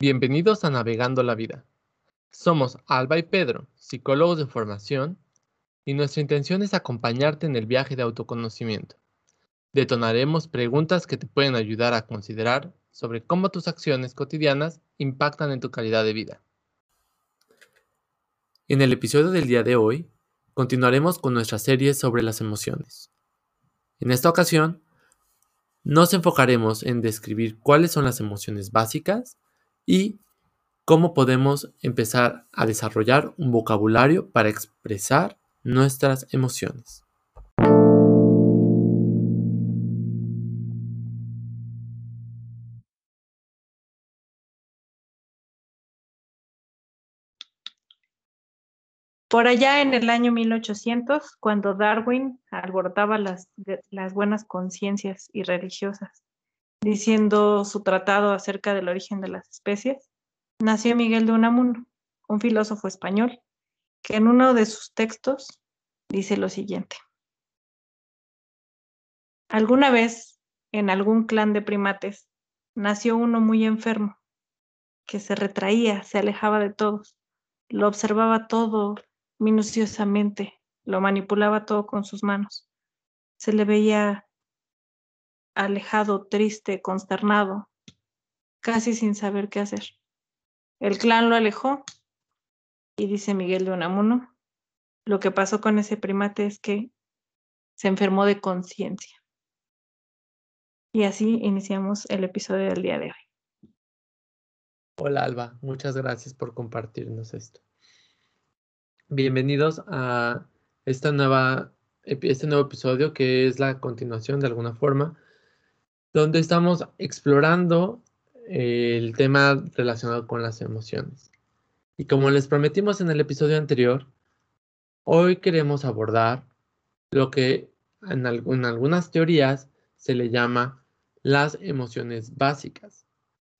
Bienvenidos a Navegando la Vida. Somos Alba y Pedro, psicólogos de formación, y nuestra intención es acompañarte en el viaje de autoconocimiento. Detonaremos preguntas que te pueden ayudar a considerar sobre cómo tus acciones cotidianas impactan en tu calidad de vida. En el episodio del día de hoy, continuaremos con nuestra serie sobre las emociones. En esta ocasión, nos enfocaremos en describir cuáles son las emociones básicas y cómo podemos empezar a desarrollar un vocabulario para expresar nuestras emociones. Por allá en el año 1800, cuando Darwin alborotaba las, las buenas conciencias y religiosas diciendo su tratado acerca del origen de las especies, nació Miguel de Unamuno, un filósofo español, que en uno de sus textos dice lo siguiente. Alguna vez, en algún clan de primates, nació uno muy enfermo, que se retraía, se alejaba de todos, lo observaba todo minuciosamente, lo manipulaba todo con sus manos. Se le veía alejado, triste, consternado, casi sin saber qué hacer. El clan lo alejó y dice Miguel de Unamuno, lo que pasó con ese primate es que se enfermó de conciencia. Y así iniciamos el episodio del día de hoy. Hola Alba, muchas gracias por compartirnos esto. Bienvenidos a esta nueva, este nuevo episodio que es la continuación de alguna forma donde estamos explorando eh, el tema relacionado con las emociones. Y como les prometimos en el episodio anterior, hoy queremos abordar lo que en, algunas teorías se le llama las emociones básicas.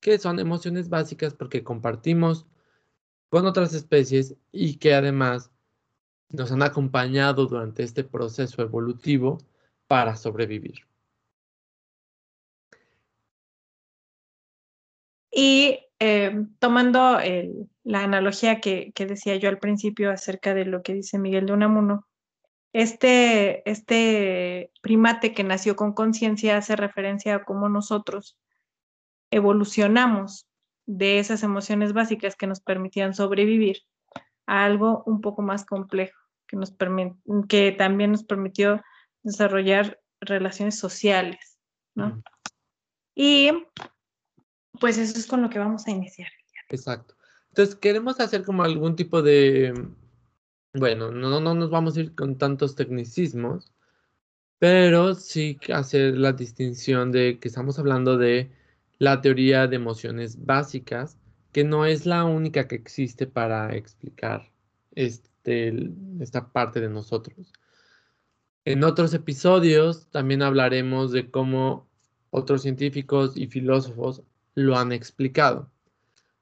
¿Qué son emociones básicas? Porque compartimos con otras especies y que además nos han acompañado durante este proceso evolutivo para sobrevivir. Y eh, tomando la analogía que, decía yo al principio acerca de lo que dice Miguel de Unamuno, este, este primate que nació con conciencia hace referencia a cómo nosotros evolucionamos de esas emociones básicas que nos permitían sobrevivir a algo un poco más complejo, que, nos que también nos permitió desarrollar relaciones sociales, ¿no? Y pues eso es con lo que vamos a iniciar. Exacto. Entonces, queremos hacer como algún tipo de, bueno, no, no nos vamos a ir con tantos tecnicismos, pero sí hacer la distinción de que estamos hablando de la teoría de emociones básicas, que no es la única que existe para explicar este, esta parte de nosotros. En otros episodios también hablaremos de cómo otros científicos y filósofos lo han explicado.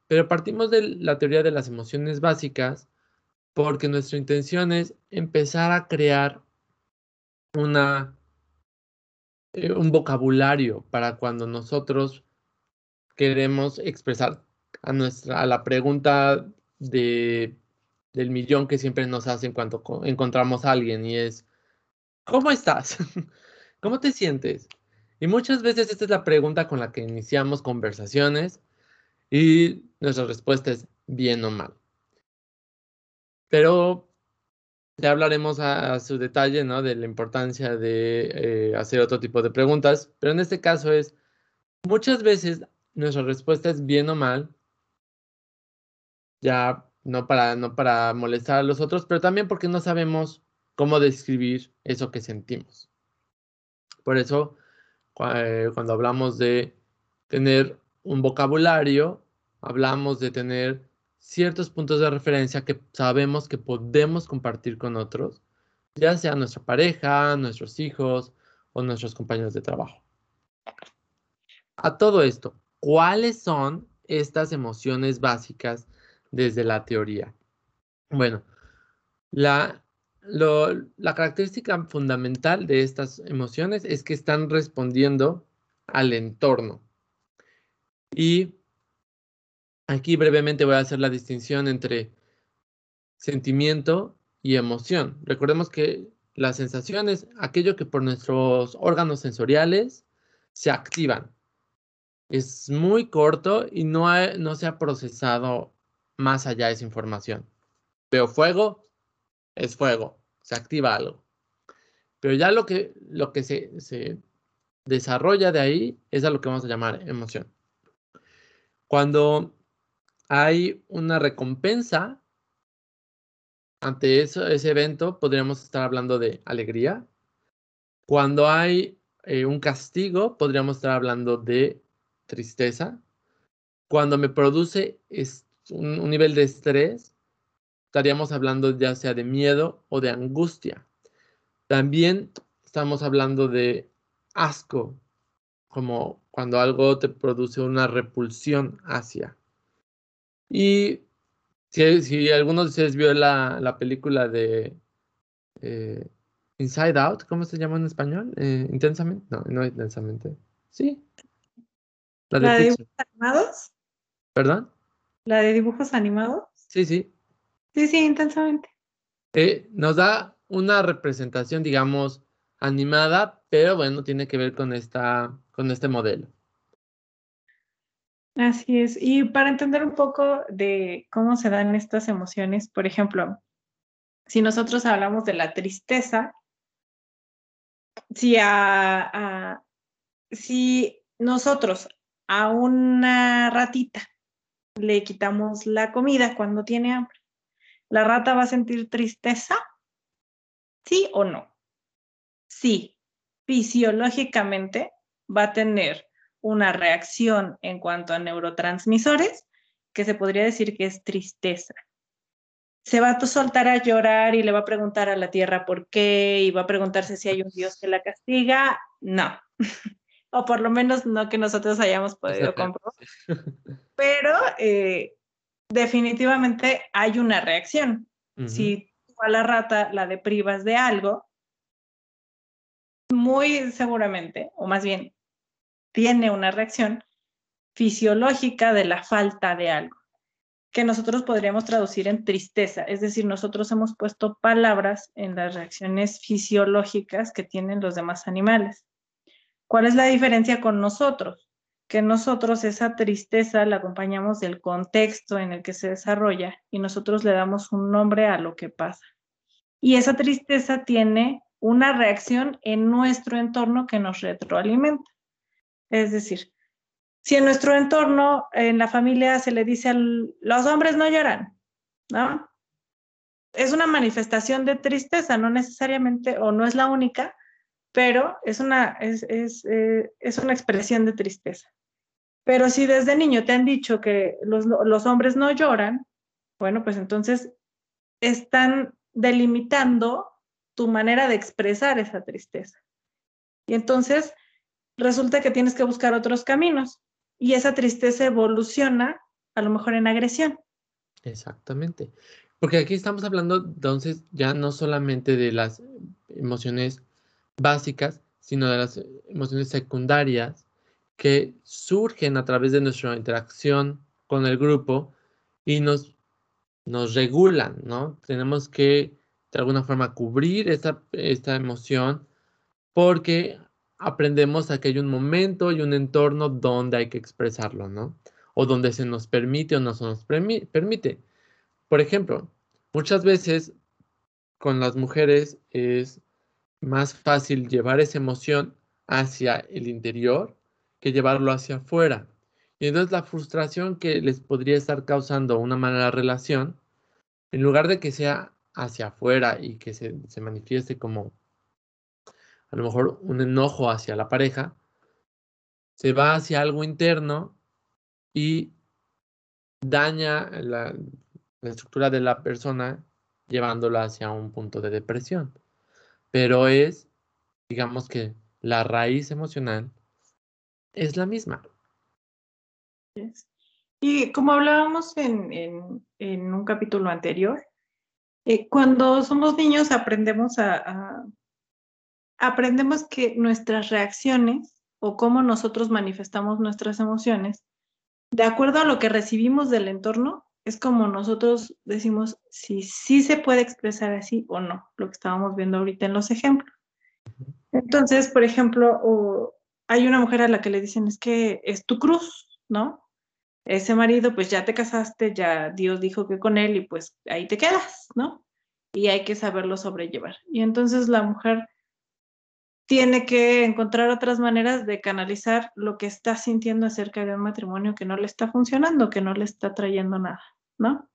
Pero partimos de la teoría de las emociones básicas porque nuestra intención es empezar a crear una, eh, un vocabulario para cuando nosotros queremos expresar a, nuestra, a la pregunta de, del millón que siempre nos hacen cuando encontramos a alguien y es, ¿cómo estás? ¿Cómo te sientes? Y muchas veces esta es la pregunta con la que iniciamos conversaciones y nuestra respuesta es bien o mal. Pero ya hablaremos a, su detalle, ¿no? De la importancia de eh, hacer otro tipo de preguntas. Pero en este caso es, muchas veces nuestra respuesta es bien o mal. Ya no para, no para molestar a los otros, pero también porque no sabemos cómo describir eso que sentimos. Por eso cuando hablamos de tener un vocabulario, hablamos de tener ciertos puntos de referencia que sabemos que podemos compartir con otros, ya sea nuestra pareja, nuestros hijos o nuestros compañeros de trabajo. A todo esto, ¿cuáles son estas emociones básicas desde la teoría? Bueno, la la característica fundamental de estas emociones es que están respondiendo al entorno. Y Aquí brevemente voy a hacer la distinción entre sentimiento y emoción. Recordemos que la sensación es aquello que por nuestros órganos sensoriales se activan. Es muy corto y no, no se ha procesado más allá de esa información. Veo fuego, es fuego, se activa algo. Pero ya lo que, lo que se, se desarrolla de ahí es a lo que vamos a llamar emoción. Cuando hay una recompensa ante eso, ese evento, podríamos estar hablando de alegría. Cuando hay eh, un castigo, podríamos estar hablando de tristeza. Cuando me produce un, un nivel de estrés, estaríamos hablando ya sea de miedo o de angustia. También estamos hablando de asco, como cuando algo te produce una repulsión hacia. Y si, si alguno de ustedes vio la, la película de eh, Inside Out, ¿cómo se llama en español? Eh, intensamente. No, no intensamente. Sí. La de, dibujos animados. ¿Perdón? La de dibujos animados. Sí, sí. Sí, sí, intensamente. Eh, nos da una representación, digamos, animada, pero bueno, tiene que ver con, esta, con este modelo. Así es. Y para entender un poco de cómo se dan estas emociones, por ejemplo, si nosotros hablamos de la tristeza, si, a, si nosotros a una ratita le quitamos la comida cuando tiene hambre, ¿la rata va a sentir tristeza? ¿Sí o no? Sí, fisiológicamente va a tener una reacción en cuanto a neurotransmisores que se podría decir que es tristeza. Se va a soltar a llorar y le va a preguntar a la tierra por qué y va a preguntarse si hay un Dios que la castiga. No, o por lo menos no que nosotros hayamos podido comprobar. Pero eh, definitivamente hay una reacción. Si tú a la rata la deprivas de algo, muy seguramente, o más bien tiene una reacción fisiológica de la falta de algo, que nosotros podríamos traducir en tristeza. Es decir, nosotros hemos puesto palabras en las reacciones fisiológicas que tienen los demás animales. ¿Cuál es la diferencia con nosotros? Que nosotros esa tristeza la acompañamos del contexto en el que se desarrolla y nosotros le damos un nombre a lo que pasa. Y esa tristeza tiene una reacción en nuestro entorno que nos retroalimenta. Es decir, si en nuestro entorno, en la familia, se le dice a los hombres no lloran, ¿no? Es una manifestación de tristeza, no necesariamente, o no es la única, pero es una, es, es, eh, es una expresión de tristeza. Pero si desde niño te han dicho que los, hombres no lloran, bueno, pues entonces están delimitando tu manera de expresar esa tristeza. Y entonces resulta que tienes que buscar otros caminos y esa tristeza evoluciona a lo mejor en agresión. Exactamente. Porque aquí estamos hablando entonces ya no solamente de las emociones básicas, sino de las emociones secundarias que surgen a través de nuestra interacción con el grupo y nos, nos regulan, ¿no? Tenemos que de alguna forma cubrir esta, esta emoción porque aprendemos a que hay un momento y un entorno donde hay que expresarlo, ¿no? O donde se nos permite o no se nos permite. Por ejemplo, muchas veces con las mujeres es más fácil llevar esa emoción hacia el interior que llevarlo hacia afuera. Y entonces la frustración que les podría estar causando una mala relación, en lugar de que sea hacia afuera y que se, se manifieste como a lo mejor un enojo hacia la pareja, se va hacia algo interno y daña la, estructura de la persona llevándola hacia un punto de depresión. Pero es, digamos que la raíz emocional es la misma. Y como hablábamos en, un capítulo anterior, eh, cuando somos niños aprendemos a, aprendemos que nuestras reacciones o cómo nosotros manifestamos nuestras emociones de acuerdo a lo que recibimos del entorno, es como nosotros decimos si sí se puede expresar así o no, lo que estábamos viendo ahorita en los ejemplos. Entonces, por ejemplo, hay una mujer a la que le dicen es que es tu cruz, ¿no? Ese marido, pues ya te casaste, ya Dios dijo que con él y pues ahí te quedas, ¿no? Y hay que saberlo sobrellevar. Y entonces la mujer tiene que encontrar otras maneras de canalizar lo que está sintiendo acerca de un matrimonio que no le está funcionando, que no le está trayendo nada, ¿no?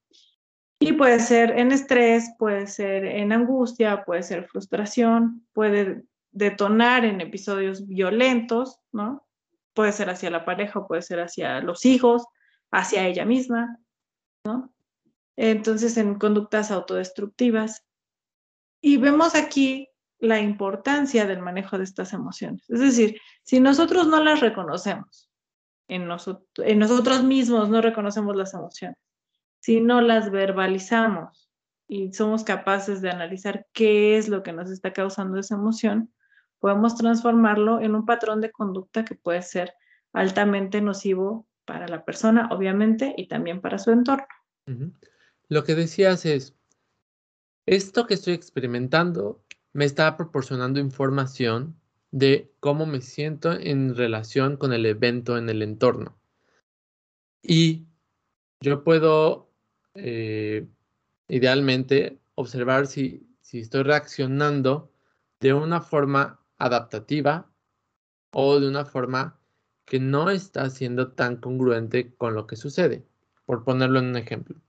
Y puede ser en estrés, puede ser en angustia, puede ser frustración, puede detonar en episodios violentos, ¿no? Puede ser hacia la pareja, puede ser hacia los hijos, hacia ella misma, ¿no? Entonces, en conductas autodestructivas. Y vemos aquí la importancia del manejo de estas emociones. Es decir, si nosotros no las reconocemos, en, en nosotros mismos no reconocemos las emociones, si no las verbalizamos y somos capaces de analizar qué es lo que nos está causando esa emoción, podemos transformarlo en un patrón de conducta que puede ser altamente nocivo para la persona, obviamente, y también para su entorno. Lo que decías es, esto que estoy experimentando me está proporcionando información de cómo me siento en relación con el evento en el entorno. Y yo puedo, eh, idealmente, observar si, si estoy reaccionando de una forma adaptativa o de una forma que no está siendo tan congruente con lo que sucede, por ponerlo en un ejemplo.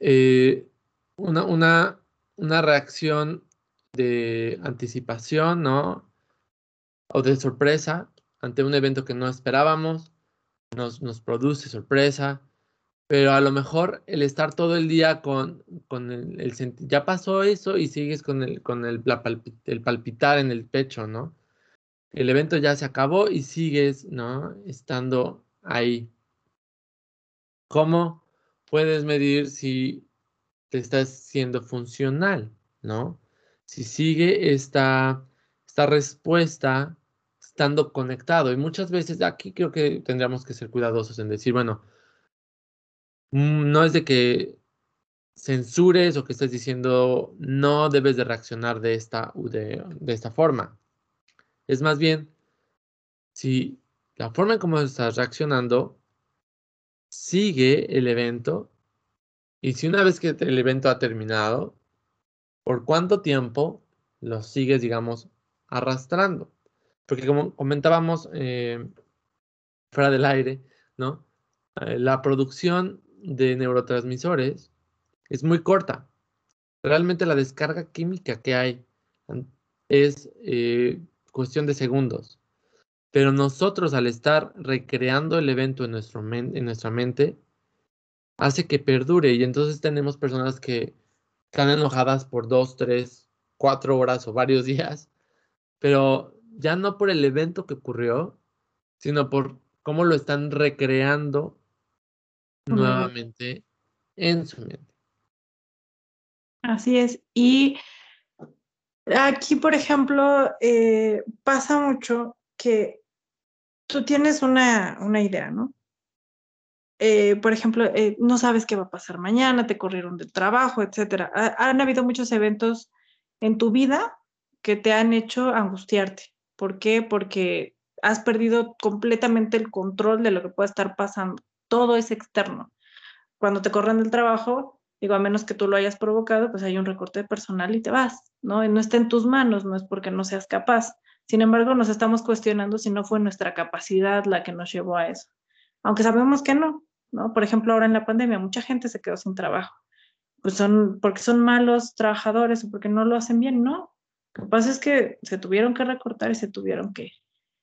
Eh, una, una, una reacción de anticipación, ¿no? O de sorpresa ante un evento que no esperábamos, nos, nos produce sorpresa, pero a lo mejor el estar todo el día con, con el, el ya pasó eso y sigues con, el, con el, el palpitar en el pecho, ¿no? El evento ya se acabó y sigues, ¿no? Estando ahí. ¿Cómo puedes medir si te estás siendo funcional, ¿no? Si sigue esta, esta respuesta estando conectado. Y muchas veces aquí creo que tendríamos que ser cuidadosos en decir, bueno, no es de que censures o que estés diciendo no debes de reaccionar de esta, de esta forma. Es más bien, si la forma en cómo estás reaccionando sigue el evento y si una vez que el evento ha terminado, ¿por cuánto tiempo lo sigues, digamos, arrastrando? Porque como comentábamos eh, fuera del aire, ¿no? Eh, la producción de neurotransmisores es muy corta. Realmente la descarga química que hay es eh, cuestión de segundos. Pero nosotros al estar recreando el evento en, nuestro en nuestra mente, hace que perdure y entonces tenemos personas que están enojadas por dos, tres, cuatro horas o varios días, pero ya no por el evento que ocurrió, sino por cómo lo están recreando nuevamente en su mente. Así es. Y aquí, por ejemplo, eh, pasa mucho que tú tienes una, una idea, ¿no? Eh, por ejemplo, eh, no sabes qué va a pasar mañana, te corrieron del trabajo, etcétera. han habido muchos eventos en tu vida que te han hecho angustiarte. ¿Por qué? Porque has perdido completamente el control de lo que puede estar pasando. Todo es externo. Cuando te corren del trabajo, digo, a menos que tú lo hayas provocado, pues hay un recorte de personal y te vas, ¿no? No está en tus manos, no es porque no seas capaz. Sin embargo, nos estamos cuestionando si no fue nuestra capacidad la que nos llevó a eso aunque sabemos que no, ¿no? Por ejemplo, ahora en la pandemia mucha gente se quedó sin trabajo, pues son porque son malos trabajadores o porque no lo hacen bien, no. Lo que pasa es que se tuvieron que recortar y se tuvieron que.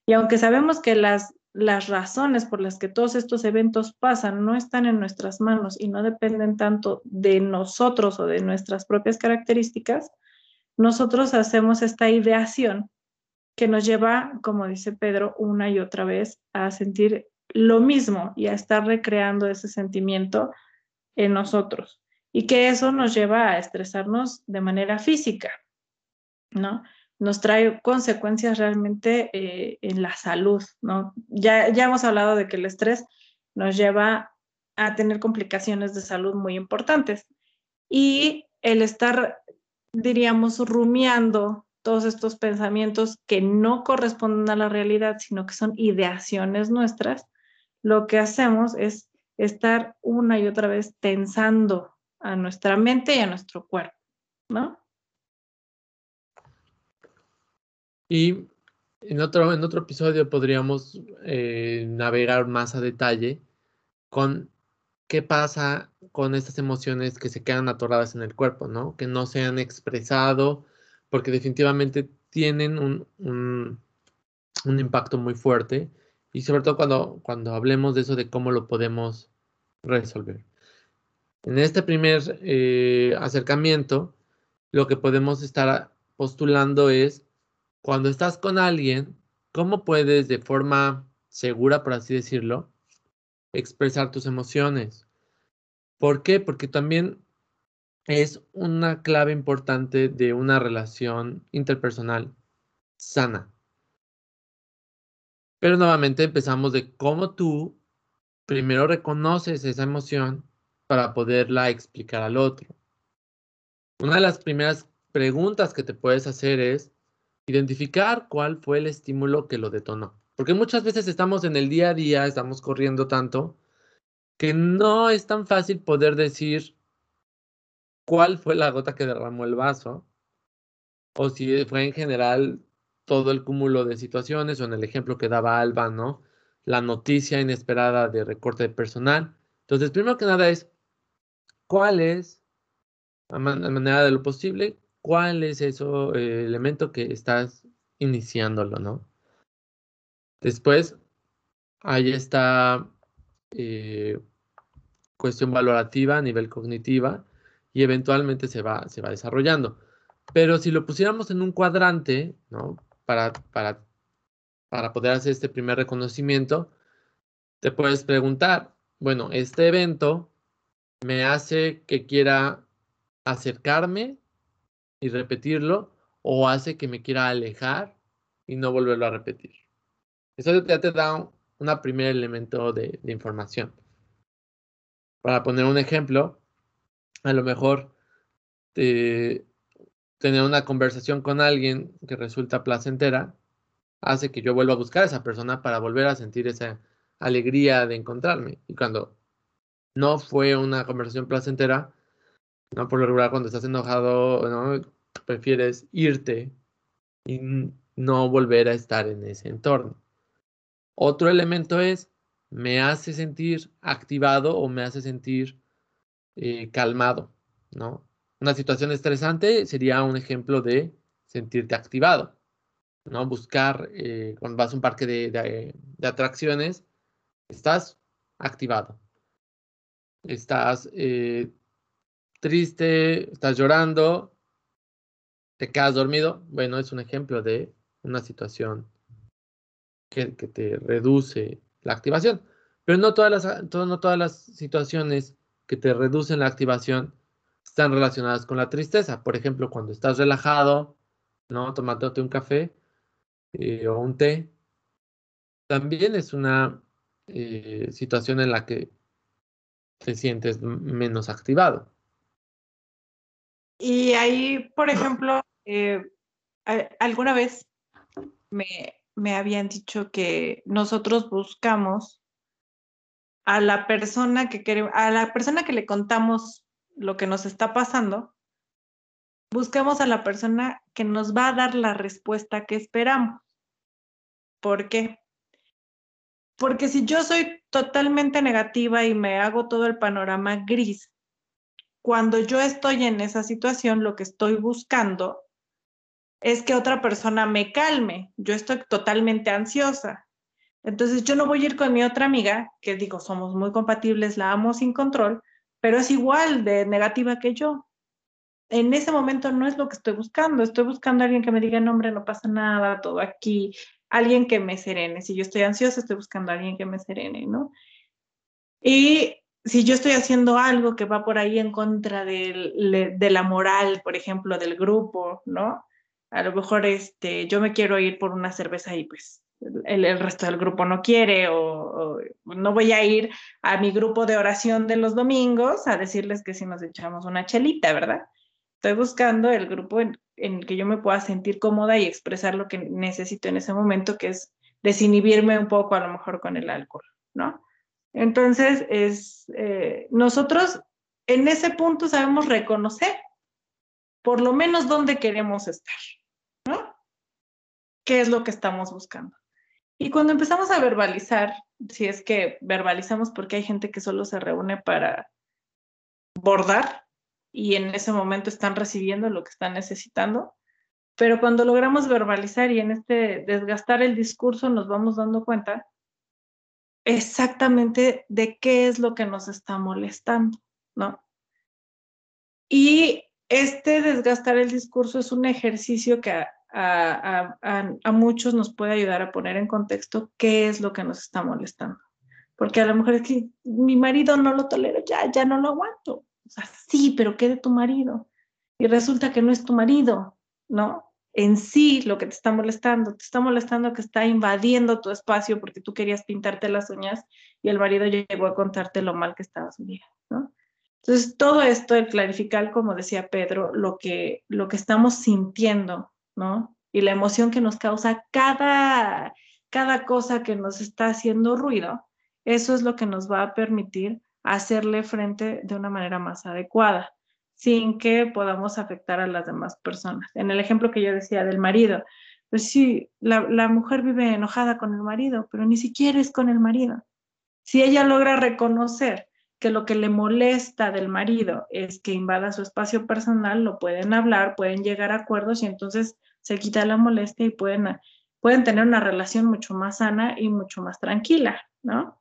Y aunque sabemos que las, las razones por las que todos estos eventos pasan no están en nuestras manos y no dependen tanto de nosotros o de nuestras propias características, nosotros hacemos esta ideación que nos lleva, como dice Pedro, una y otra vez a sentir lo mismo y a estar recreando ese sentimiento en nosotros. Y que eso nos lleva a estresarnos de manera física, ¿no? Nos trae consecuencias realmente eh, en la salud, ¿no? Ya, ya hemos hablado de que el estrés nos lleva a tener complicaciones de salud muy importantes. Y el estar, diríamos, rumiando todos estos pensamientos que no corresponden a la realidad, sino que son ideaciones nuestras, lo que hacemos es estar una y otra vez tensando a nuestra mente y a nuestro cuerpo, ¿no? Y en otro, en otro episodio podríamos eh, navegar más a detalle con qué pasa con estas emociones que se quedan atoradas en el cuerpo, ¿no? Que no se han expresado, porque definitivamente tienen un, un, impacto muy fuerte. Y sobre todo cuando, cuando hablemos de eso, de cómo lo podemos resolver. En este primer eh, acercamiento, lo que podemos estar postulando es cuando estás con alguien, ¿cómo puedes de forma segura, por así decirlo, expresar tus emociones? ¿Por qué? Porque también es una clave importante de una relación interpersonal sana. Pero nuevamente empezamos de cómo tú primero reconoces esa emoción para poderla explicar al otro. Una de las primeras preguntas que te puedes hacer es, identificar cuál fue el estímulo que lo detonó. Porque muchas veces estamos en el día a día, estamos corriendo tanto, que no es tan fácil poder decir cuál fue la gota que derramó el vaso, o si fue en general todo el cúmulo de situaciones, o en el ejemplo que daba Alba, ¿no? La noticia inesperada de recorte de personal. Entonces, primero que nada es, ¿cuál es, a manera de lo posible, cuál es ese eh, elemento que estás iniciándolo, ¿no? Después, ahí está eh, cuestión valorativa a nivel cognitiva y eventualmente se va, se va desarrollando. Pero si lo pusiéramos en un cuadrante, ¿no? Para, para, para poder hacer este primer reconocimiento, te puedes preguntar, bueno, este evento me hace que quiera acercarme y repetirlo o hace que me quiera alejar y no volverlo a repetir. Eso ya te da un primer elemento de, información. Para poner un ejemplo, a lo mejor tener una conversación con alguien que resulta placentera hace que yo vuelva a buscar a esa persona para volver a sentir esa alegría de encontrarme. Y cuando no fue una conversación placentera, ¿no? Por lo regular, cuando estás enojado, ¿no? prefieres irte y no volver a estar en ese entorno. Otro elemento es, me hace sentir activado o me hace sentir eh, calmado, ¿no? Una situación estresante sería un ejemplo de sentirte activado, ¿no? Buscar, eh, cuando vas a un parque de, de atracciones, estás activado. Estás eh, triste, estás llorando, te quedas dormido. Bueno, es un ejemplo de una situación que, te reduce la activación. Pero no todas, las, no todas las situaciones que te reducen la activación están relacionadas con la tristeza. Por ejemplo, cuando estás relajado, ¿no? Tomándote un café eh, o un té, también es una eh, situación en la que te sientes menos activado. Y ahí, por ejemplo, eh, alguna vez me, me habían dicho que nosotros buscamos a la persona que queremos, a la persona que le contamos lo que nos está pasando, buscamos a la persona que nos va a dar la respuesta que esperamos. ¿Por qué? Porque si yo soy totalmente negativa y me hago todo el panorama gris, cuando yo estoy en esa situación, lo que estoy buscando es que otra persona me calme. Yo estoy totalmente ansiosa. Entonces yo no voy a ir con mi otra amiga, que digo, somos muy compatibles, la amo sin control, pero es igual de negativa que yo. En ese momento no es lo que estoy buscando. Estoy buscando alguien que me diga, no, hombre, no pasa nada, todo aquí. Alguien que me serene. Si yo estoy ansiosa, estoy buscando a alguien que me serene, ¿no? Y si yo estoy haciendo algo que va por ahí en contra de la moral, por ejemplo, del grupo, ¿no? A lo mejor este, yo me quiero ir por una cerveza y pues el, resto del grupo no quiere o, no voy a ir a mi grupo de oración de los domingos a decirles que si nos echamos una chelita, ¿verdad? Estoy buscando el grupo en, en el que yo me pueda sentir cómoda y expresar lo que necesito en ese momento, que es desinhibirme un poco a lo mejor con el alcohol, ¿no? Entonces, es, eh, nosotros en ese punto sabemos reconocer por lo menos dónde queremos estar, ¿no? ¿Qué es lo que estamos buscando? Y cuando empezamos a verbalizar, si es que verbalizamos porque hay gente que solo se reúne para bordar y en ese momento están recibiendo lo que están necesitando, pero cuando logramos verbalizar y en este desgastar el discurso nos vamos dando cuenta exactamente de qué es lo que nos está molestando, ¿no? Y este desgastar el discurso es un ejercicio que a, muchos nos puede ayudar a poner en contexto qué es lo que nos está molestando. Porque a lo mejor es que mi marido no lo tolero, ya, ya no lo aguanto. O sea, sí, pero ¿qué de tu marido? Y resulta que no es tu marido, ¿no? En sí lo que te está molestando, te está molestando que está invadiendo tu espacio porque tú querías pintarte las uñas y el marido llegó a contarte lo mal que estabas un día, ¿no? Entonces, todo esto, el clarificar, como decía Pedro, lo que, lo que estamos sintiendo ¿no? Y la emoción que nos causa cada, cada cosa que nos está haciendo ruido, eso es lo que nos va a permitir hacerle frente de una manera más adecuada, sin que podamos afectar a las demás personas. En el ejemplo que yo decía del marido, pues sí, la, mujer vive enojada con el marido, pero ni siquiera es con el marido. Si ella logra reconocer que lo que le molesta del marido es que invada su espacio personal, lo pueden hablar, pueden llegar a acuerdos y entonces se quita la molestia y pueden, pueden tener una relación mucho más sana y mucho más tranquila, ¿no?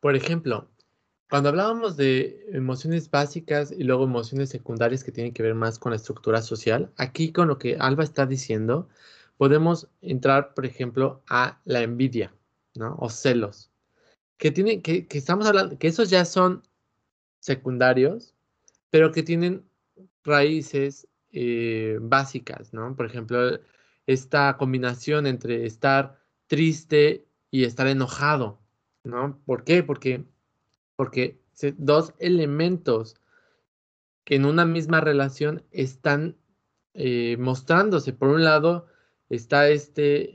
Por ejemplo, cuando hablábamos de emociones básicas y luego emociones secundarias que tienen que ver más con la estructura social, aquí con lo que Alba está diciendo, podemos entrar, por ejemplo, a la envidia, ¿no? O celos que tienen, que, estamos hablando, que esos ya son secundarios, pero que tienen raíces eh, básicas, ¿no? Por ejemplo, esta combinación entre estar triste y estar enojado, ¿no? ¿Por qué? Porque, porque dos elementos que en una misma relación están eh, mostrándose. Por un lado, está este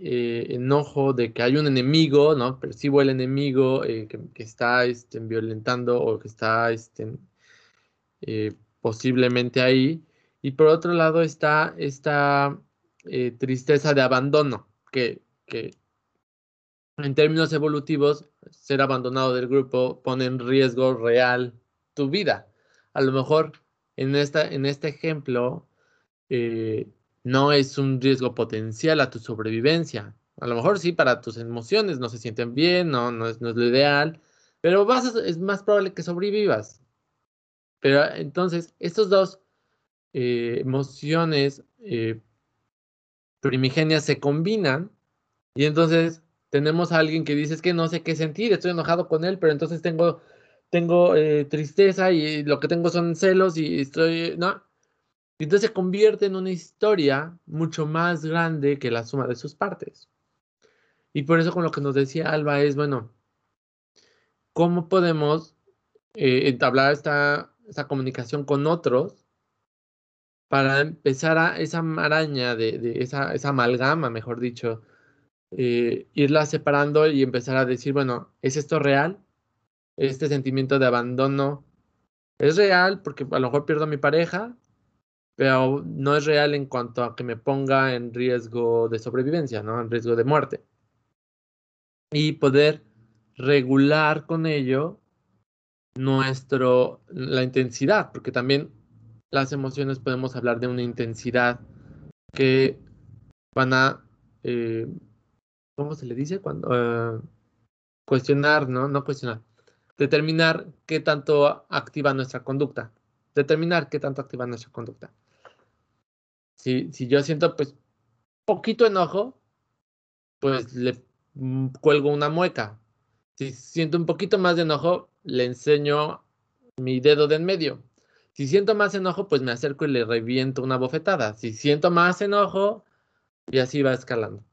eh, enojo de que hay un enemigo, ¿no? Percibo el enemigo eh, que, está este, violentando o que está este, posiblemente ahí. Y por otro lado está esta tristeza de abandono, que, que en términos evolutivos, ser abandonado del grupo pone en riesgo real tu vida. A lo mejor en, esta, en este ejemplo, no es un riesgo potencial a tu sobrevivencia. A lo mejor sí para tus emociones no se sienten bien, no, no, es, lo ideal, pero vas es más probable que sobrevivas. Pero entonces, estos dos eh, emociones eh, primigenias se combinan y entonces tenemos a alguien que dice que no sé qué sentir, estoy enojado con él, pero entonces tengo, tengo eh, tristeza y lo que tengo son celos y estoy, no, entonces se convierte en una historia mucho más grande que la suma de sus partes. Y por eso con lo que nos decía Alba es, bueno, ¿cómo podemos eh, entablar esta, comunicación con otros para empezar a esa maraña, de, esa, esa, amalgama, mejor dicho, eh, irla separando y empezar a decir, bueno, ¿es esto real? Este sentimiento de abandono es real porque a lo mejor pierdo a mi pareja, pero no es real en cuanto a que me ponga en riesgo de sobrevivencia, ¿no? En riesgo de muerte. Y poder regular con ello nuestro, la intensidad, porque también las emociones podemos hablar de una intensidad que van a, eh, ¿cómo se le dice? Cuando, eh, cuestionar, ¿no? No cuestionar, determinar qué tanto activa nuestra conducta, determinar qué tanto activa nuestra conducta. Si, yo siento pues poquito enojo, pues le mm, cuelgo una mueca. Si siento un poquito más de enojo, le enseño mi dedo de en medio. Si siento más enojo, pues me acerco y le reviento una bofetada. Si siento más enojo, y así va escalando.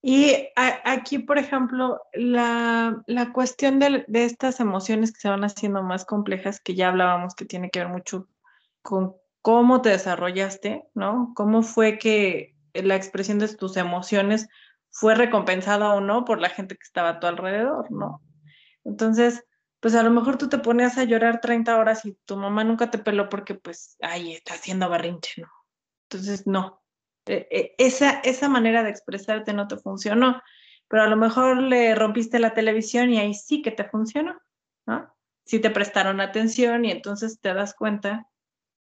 Y aquí, por ejemplo, la, cuestión de, de, estas emociones que se van haciendo más complejas, que ya hablábamos que tiene que ver mucho con cómo te desarrollaste, ¿no? ¿Cómo fue que la expresión de tus emociones fue recompensada o no por la gente que estaba a tu alrededor, ¿no? Entonces, pues a lo mejor tú te ponías a llorar 30 horas y tu mamá nunca te peló porque pues, ay, está haciendo berrinche, ¿no? Entonces, no. E, e, esa, esa manera de expresarte no te funcionó, pero a lo mejor le rompiste la televisión y ahí sí que te funcionó, ¿no? Sí te prestaron atención y entonces te das cuenta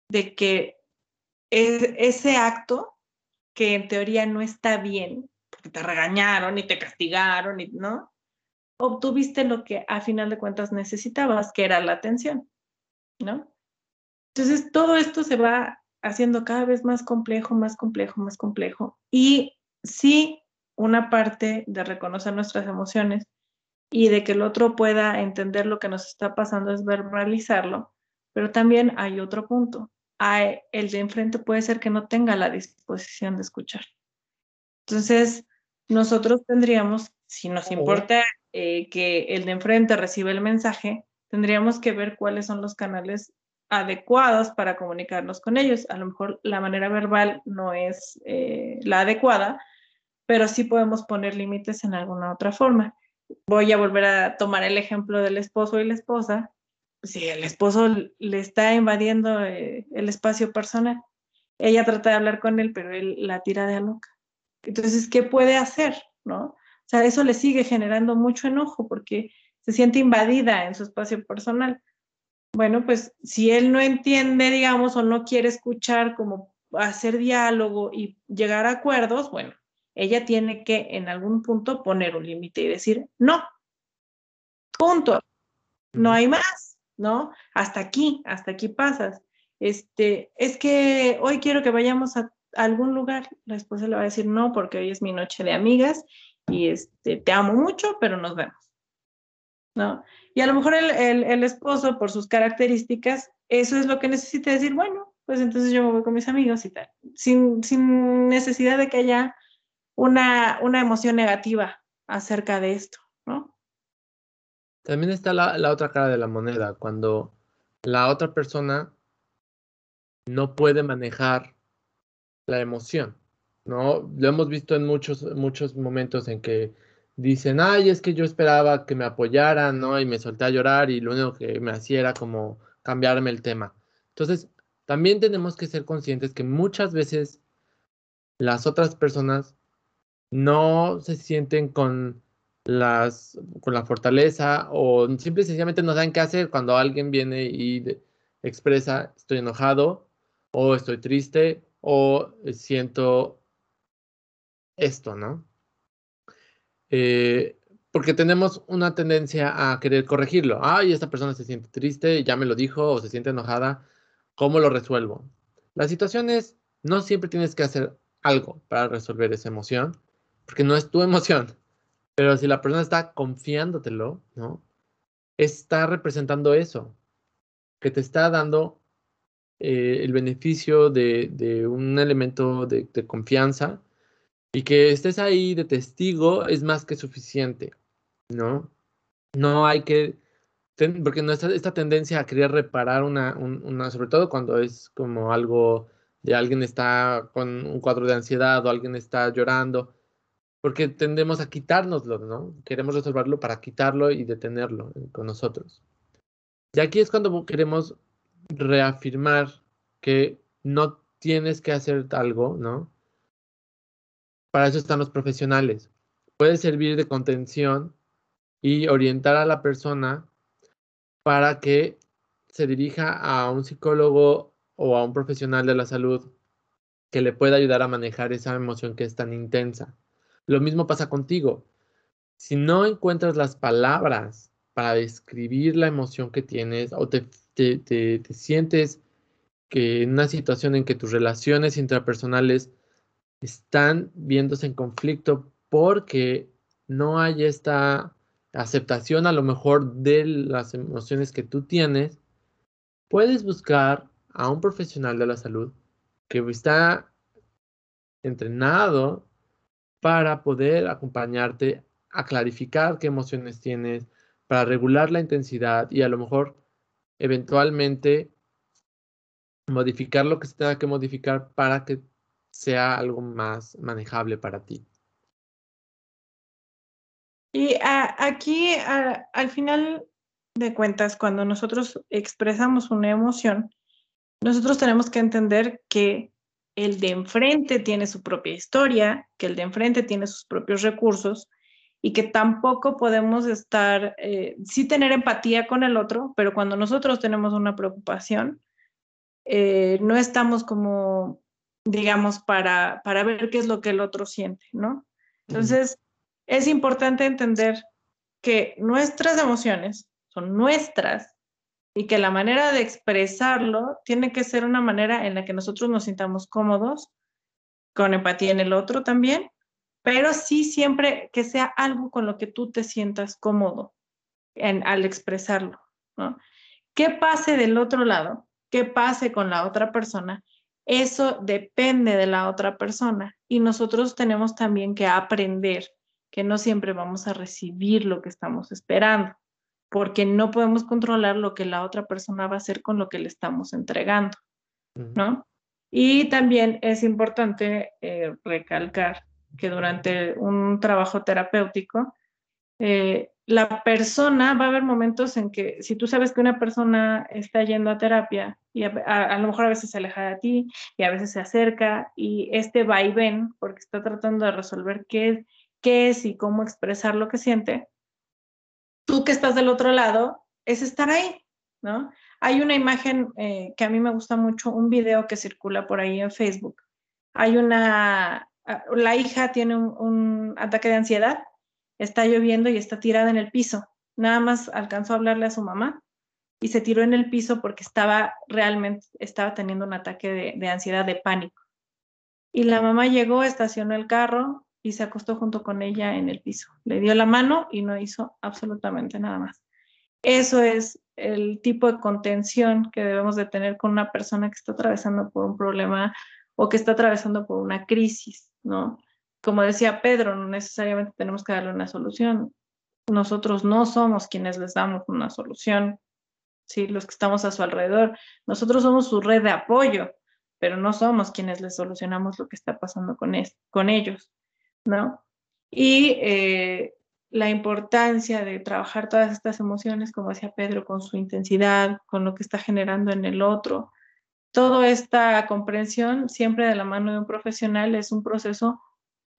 de que e, ese acto que en teoría no está bien, porque te regañaron y te castigaron, y, ¿no? Obtuviste lo que a final de cuentas necesitabas, que era la atención, ¿no? Entonces todo esto se va haciendo cada vez más complejo, más complejo, más complejo. Y sí, una parte de reconocer nuestras emociones y de que el otro pueda entender lo que nos está pasando es verbalizarlo, pero también hay otro punto. Hay, el de enfrente puede ser que no tenga la disposición de escuchar. Entonces, nosotros tendríamos, si nos importa eh, que el de enfrente reciba el mensaje, tendríamos que ver cuáles son los canales adecuados para comunicarnos con ellos. A lo mejor la manera verbal no es eh, la adecuada, pero sí podemos poner límites en alguna otra forma. Voy a volver a tomar el ejemplo del esposo y la esposa. Si el esposo le está invadiendo eh, el espacio personal, ella trata de hablar con él, pero él la tira de a loca. Entonces, ¿qué puede hacer? ¿No? O sea, eso le sigue generando mucho enojo porque se siente invadida en su espacio personal. Bueno, pues si él no entiende, digamos, o no quiere escuchar como hacer diálogo y llegar a acuerdos, bueno, ella tiene que en algún punto poner un límite y decir, no, punto, no hay más, ¿no? Hasta aquí, hasta aquí pasas. Este, es que hoy quiero que vayamos a algún lugar, la esposa le va a decir no, porque hoy es mi noche de amigas y este, te amo mucho, pero nos vemos. ¿No? Y a lo mejor el, esposo, por sus características, eso es lo que necesita decir, bueno, pues entonces yo me voy con mis amigos y tal, sin, sin necesidad de que haya una, una emoción negativa acerca de esto, ¿no? También está la, la otra cara de la moneda, cuando la otra persona no puede manejar la emoción, ¿no? Lo hemos visto en muchos, muchos momentos en que dicen, ay, es que yo esperaba que me apoyaran, ¿no? Y me solté a llorar y lo único que me hacía era como cambiarme el tema. Entonces, también tenemos que ser conscientes que muchas veces las otras personas no se sienten con las con la fortaleza o simple y sencillamente no saben qué hacer cuando alguien viene y expresa estoy enojado o estoy triste o siento esto, ¿no? Eh, porque tenemos una tendencia a querer corregirlo. Ay, esta persona se siente triste, ya me lo dijo, o se siente enojada, ¿cómo lo resuelvo? La situación es, no siempre tienes que hacer algo para resolver esa emoción, porque no es tu emoción. Pero si la persona está confiándotelo, ¿no? Está representando eso, que te está dando eh, el beneficio de, un elemento de, confianza y que estés ahí de testigo es más que suficiente, ¿no? No hay que, porque no está esta tendencia a querer reparar una, una, sobre todo cuando es como algo de alguien está con un cuadro de ansiedad o alguien está llorando, porque tendemos a quitárnoslo, ¿no? Queremos resolverlo para quitarlo y detenerlo con nosotros. Y aquí es cuando queremos reafirmar que no tienes que hacer algo, ¿no? Para eso están los profesionales. Puede servir de contención y orientar a la persona para que se dirija a un psicólogo o a un profesional de la salud que le pueda ayudar a manejar esa emoción que es tan intensa. Lo mismo pasa contigo. Si no encuentras las palabras para describir la emoción que tienes o te, te, sientes que en una situación en que tus relaciones intrapersonales están viéndose en conflicto porque no hay esta aceptación a lo mejor de las emociones que tú tienes, puedes buscar a un profesional de la salud que está entrenado para poder acompañarte a clarificar qué emociones tienes, para regular la intensidad y a lo mejor eventualmente modificar lo que se tenga que modificar para que sea algo más manejable para ti. Y aquí, al final de cuentas, cuando nosotros expresamos una emoción, nosotros tenemos que entender que el de enfrente tiene su propia historia, que el de enfrente tiene sus propios recursos y que tampoco podemos estar, eh, sí tener empatía con el otro, pero cuando nosotros tenemos una preocupación, eh, no estamos como, digamos, para, para ver qué es lo que el otro siente, ¿no? Entonces, es importante entender que nuestras emociones son nuestras y que la manera de expresarlo tiene que ser una manera en la que nosotros nos sintamos cómodos, con empatía en el otro también, pero sí siempre que sea algo con lo que tú te sientas cómodo en, al expresarlo, ¿no? ¿Qué pase del otro lado? ¿Qué pase con la otra persona? Eso depende de la otra persona y nosotros tenemos también que aprender que no siempre vamos a recibir lo que estamos esperando, porque no podemos controlar lo que la otra persona va a hacer con lo que le estamos entregando, ¿no? Y también es importante eh, recalcar que durante un trabajo terapéutico, eh, la persona, va a haber momentos en que si tú sabes que una persona está yendo a terapia y a, lo mejor a veces se aleja de ti y a veces se acerca y este va y ven porque está tratando de resolver qué, qué es y cómo expresar lo que siente, tú que estás del otro lado, es estar ahí, ¿no? Hay una imagen eh, que a mí me gusta mucho, un video que circula por ahí en Facebook. Hay una, ah, la hija tiene un, ataque de ansiedad, está lloviendo y está tirada en el piso. Nada más alcanzó a hablarle a su mamá y se tiró en el piso porque estaba realmente, estaba teniendo un ataque de, de ansiedad, de pánico. Y la mamá llegó, estacionó el carro, y se acostó junto con ella en el piso. Le dio la mano y no hizo absolutamente nada más. Eso es el tipo de contención que debemos de tener con una persona que está atravesando por un problema o que está atravesando por una crisis, ¿no? Como decía Pedro, no necesariamente tenemos que darle una solución. Nosotros no somos quienes les damos una solución, ¿sí? Los que estamos a su alrededor. Nosotros somos su red de apoyo, pero no somos quienes les solucionamos lo que está pasando con, ellos. ¿no? Y eh, la importancia de trabajar todas estas emociones, como decía Pedro, con su intensidad, con lo que está generando en el otro. Toda esta comprensión, siempre de la mano de un profesional, es un proceso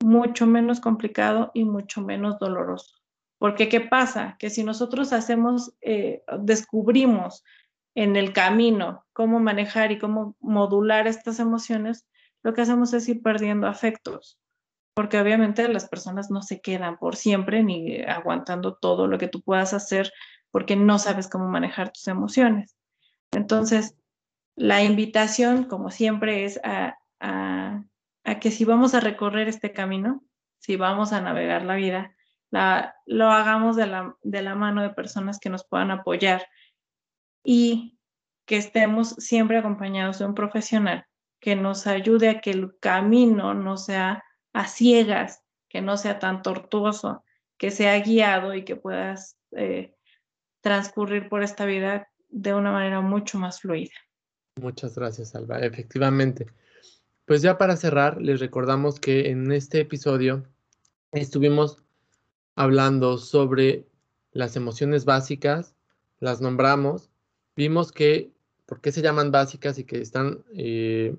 mucho menos complicado y mucho menos doloroso. Porque ¿qué pasa? Que si nosotros hacemos, eh, descubrimos en el camino cómo manejar y cómo modular estas emociones, lo que hacemos es ir perdiendo afectos porque obviamente las personas no se quedan por siempre ni aguantando todo lo que tú puedas hacer porque no sabes cómo manejar tus emociones. Entonces, la invitación, como siempre, es a, que si vamos a recorrer este camino, si vamos a navegar la vida, lo hagamos de la, mano de personas que nos puedan apoyar y que estemos siempre acompañados de un profesional que nos ayude a que el camino no sea a ciegas, que no sea tan tortuoso, que sea guiado y que puedas eh, transcurrir por esta vida de una manera mucho más fluida. Muchas gracias, Alba. Efectivamente. Pues ya para cerrar, les recordamos que en este episodio estuvimos hablando sobre las emociones básicas, las nombramos, vimos que, por qué se llaman básicas y que están eh,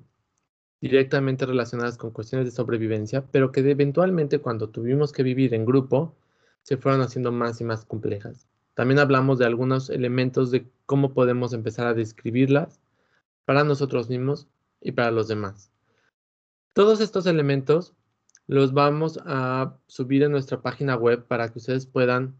directamente relacionadas con cuestiones de sobrevivencia, pero que eventualmente cuando tuvimos que vivir en grupo, se fueron haciendo más y más complejas. También hablamos de algunos elementos de cómo podemos empezar a describirlas para nosotros mismos y para los demás. Todos estos elementos los vamos a subir en nuestra página web para que ustedes puedan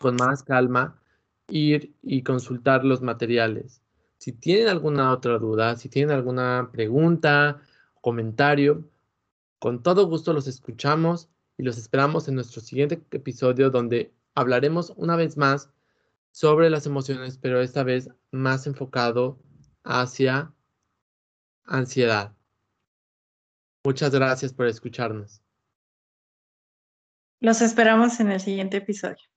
con más calma ir y consultar los materiales. Si tienen alguna otra duda, si tienen alguna pregunta, comentario, con todo gusto los escuchamos y los esperamos en nuestro siguiente episodio donde hablaremos una vez más sobre las emociones, pero esta vez más enfocado hacia ansiedad. Muchas gracias por escucharnos. Los esperamos en el siguiente episodio.